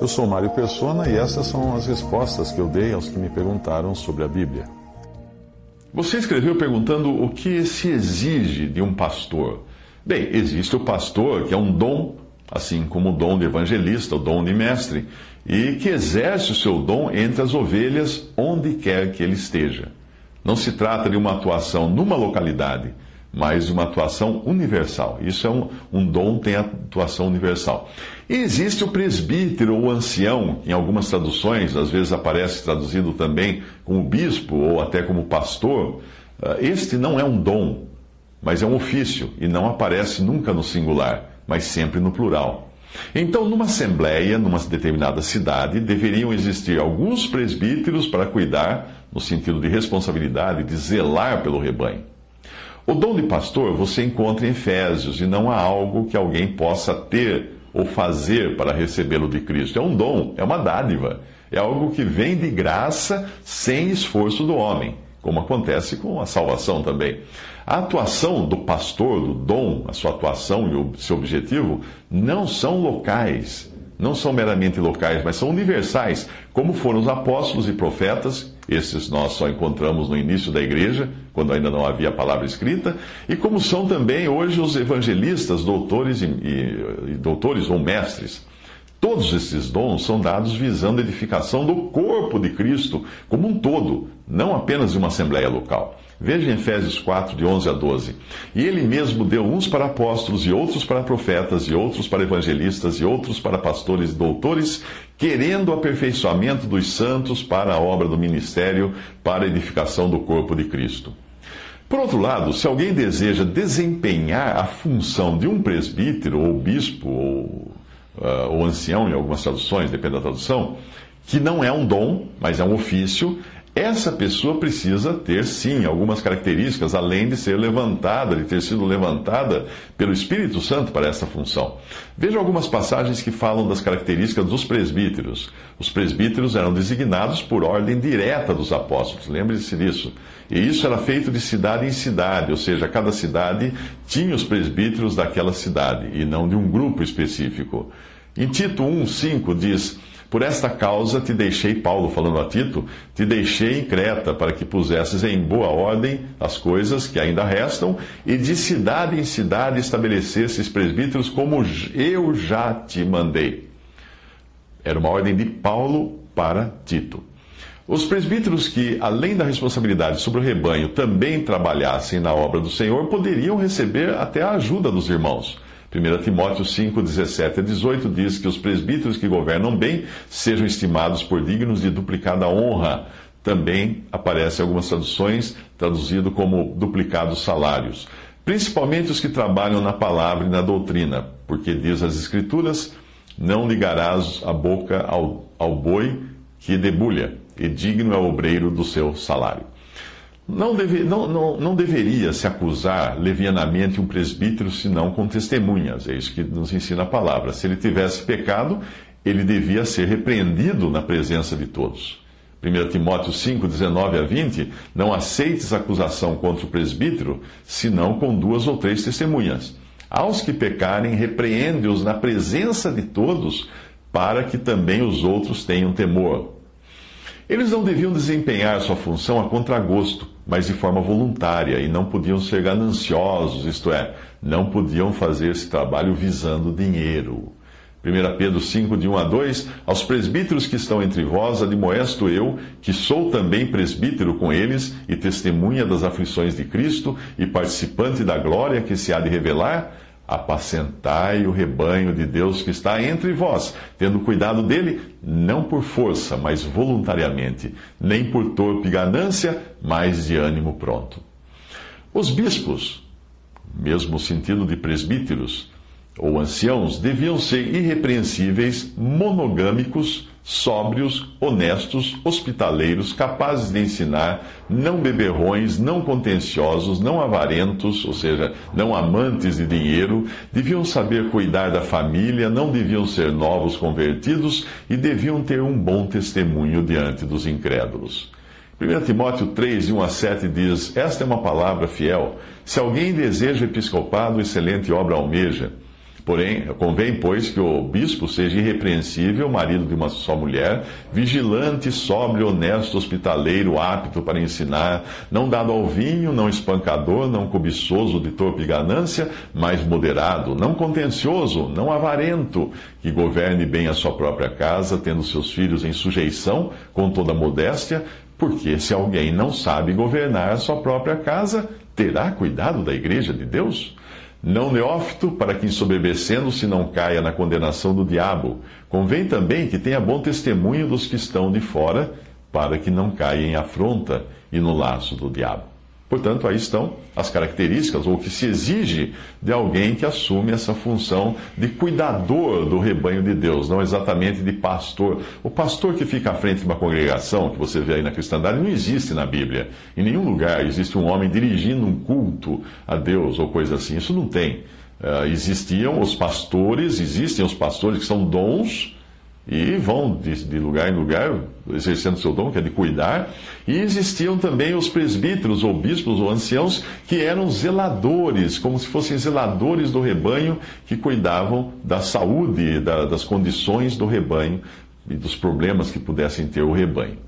Eu sou Mário Persona e essas são as respostas que eu dei aos que me perguntaram sobre a Bíblia. Você escreveu perguntando o que se exige de um pastor. Bem, existe o pastor, que é um dom assim como o dom de evangelista, o dom de mestre, e que exerce o seu dom entre as ovelhas onde quer que ele esteja. Não se trata de uma atuação numa localidade, mas uma atuação universal. Isso é um, um dom, tem atuação universal. E existe o presbítero ou ancião, em algumas traduções, às vezes aparece traduzido também como bispo ou até como pastor. Ah, este não é um dom, mas é um ofício e não aparece nunca no singular mas sempre no plural. Então, numa assembleia, numa determinada cidade, deveriam existir alguns presbíteros para cuidar, no sentido de responsabilidade, de zelar pelo rebanho. O dom de pastor você encontra em Efésios e não há algo que alguém possa ter ou fazer para recebê-lo de Cristo. É um dom, é uma dádiva, é algo que vem de graça sem esforço do homem, como acontece com a salvação também. A atuação do pastor, do dom, a sua atuação e o seu objetivo não são locais, não são meramente locais, mas são universais, como foram os apóstolos e profetas, esses nós só encontramos no início da igreja, quando ainda não havia a palavra escrita, e como são também hoje os evangelistas, doutores e, e, e doutores ou mestres. Todos esses dons são dados visando a edificação do corpo de Cristo como um todo, não apenas de uma assembleia local. Veja em Efésios 4, de 11 a 12. E ele mesmo deu uns para apóstolos, e outros para profetas, e outros para evangelistas, e outros para pastores e doutores, querendo o aperfeiçoamento dos santos para a obra do ministério, para a edificação do corpo de Cristo. Por outro lado, se alguém deseja desempenhar a função de um presbítero, ou bispo, ou, ou ancião, em algumas traduções, depende da tradução, que não é um dom, mas é um ofício, essa pessoa precisa ter, sim, algumas características, além de ser levantada, de ter sido levantada pelo Espírito Santo para essa função. Veja algumas passagens que falam das características dos presbíteros. Os presbíteros eram designados por ordem direta dos apóstolos, lembre-se disso. E isso era feito de cidade em cidade, ou seja, cada cidade tinha os presbíteros daquela cidade, e não de um grupo específico. Em Tito 1,5 diz. Por esta causa te deixei, Paulo falando a Tito, te deixei em Creta, para que pusesses em boa ordem as coisas que ainda restam, e de cidade em cidade estabelecesses presbíteros, como eu já te mandei. Era uma ordem de Paulo para Tito. Os presbíteros que, além da responsabilidade sobre o rebanho, também trabalhassem na obra do Senhor, poderiam receber até a ajuda dos irmãos. 1 Timóteo 5, 17 a 18 diz que os presbíteros que governam bem sejam estimados por dignos de duplicada honra. Também aparece em algumas traduções traduzido como duplicados salários. Principalmente os que trabalham na palavra e na doutrina, porque diz as Escrituras: não ligarás a boca ao, ao boi que debulha, e digno é o obreiro do seu salário. Não, deve, não, não, não deveria se acusar levianamente um presbítero senão com testemunhas. É isso que nos ensina a palavra. Se ele tivesse pecado, ele devia ser repreendido na presença de todos. 1 Timóteo 5, 19 a 20, não aceites acusação contra o presbítero, senão com duas ou três testemunhas. Aos que pecarem, repreende-os na presença de todos, para que também os outros tenham temor. Eles não deviam desempenhar sua função a contragosto, mas de forma voluntária, e não podiam ser gananciosos, isto é, não podiam fazer esse trabalho visando dinheiro. 1 Pedro 5, de 1 a 2: Aos presbíteros que estão entre vós, admoesto eu, que sou também presbítero com eles, e testemunha das aflições de Cristo, e participante da glória que se há de revelar, apacentai o rebanho de Deus que está entre vós, tendo cuidado dele, não por força, mas voluntariamente, nem por torpe ganância, mas de ânimo pronto. Os bispos, mesmo sentido de presbíteros ou anciãos, deviam ser irrepreensíveis, monogâmicos, sóbrios, honestos, hospitaleiros, capazes de ensinar, não beberrões, não contenciosos, não avarentos, ou seja, não amantes de dinheiro, deviam saber cuidar da família, não deviam ser novos convertidos e deviam ter um bom testemunho diante dos incrédulos. 1 Timóteo 3, 1 a 7 diz: Esta é uma palavra fiel. Se alguém deseja episcopado, excelente obra almeja. Porém, convém, pois, que o bispo seja irrepreensível, marido de uma só mulher, vigilante, sóbrio, honesto, hospitaleiro, apto para ensinar, não dado ao vinho, não espancador, não cobiçoso de torpe ganância, mas moderado, não contencioso, não avarento, que governe bem a sua própria casa, tendo seus filhos em sujeição, com toda modéstia, porque se alguém não sabe governar a sua própria casa, terá cuidado da igreja de Deus? Não neófito, para que ensoberbecendo-se não caia na condenação do diabo. Convém também que tenha bom testemunho dos que estão de fora, para que não caia em afronta e no laço do diabo. Portanto, aí estão as características, ou o que se exige de alguém que assume essa função de cuidador do rebanho de Deus, não exatamente de pastor. O pastor que fica à frente de uma congregação, que você vê aí na cristandade, não existe na Bíblia. Em nenhum lugar existe um homem dirigindo um culto a Deus ou coisa assim. Isso não tem. Uh, existiam os pastores, existem os pastores que são dons e vão de, de, lugar em lugar exercendo seu dom, que é de cuidar. E existiam também os presbíteros, ou bispos, ou anciãos, que eram zeladores, como se fossem zeladores do rebanho, que cuidavam da saúde, da, das condições do rebanho e dos problemas que pudessem ter o rebanho.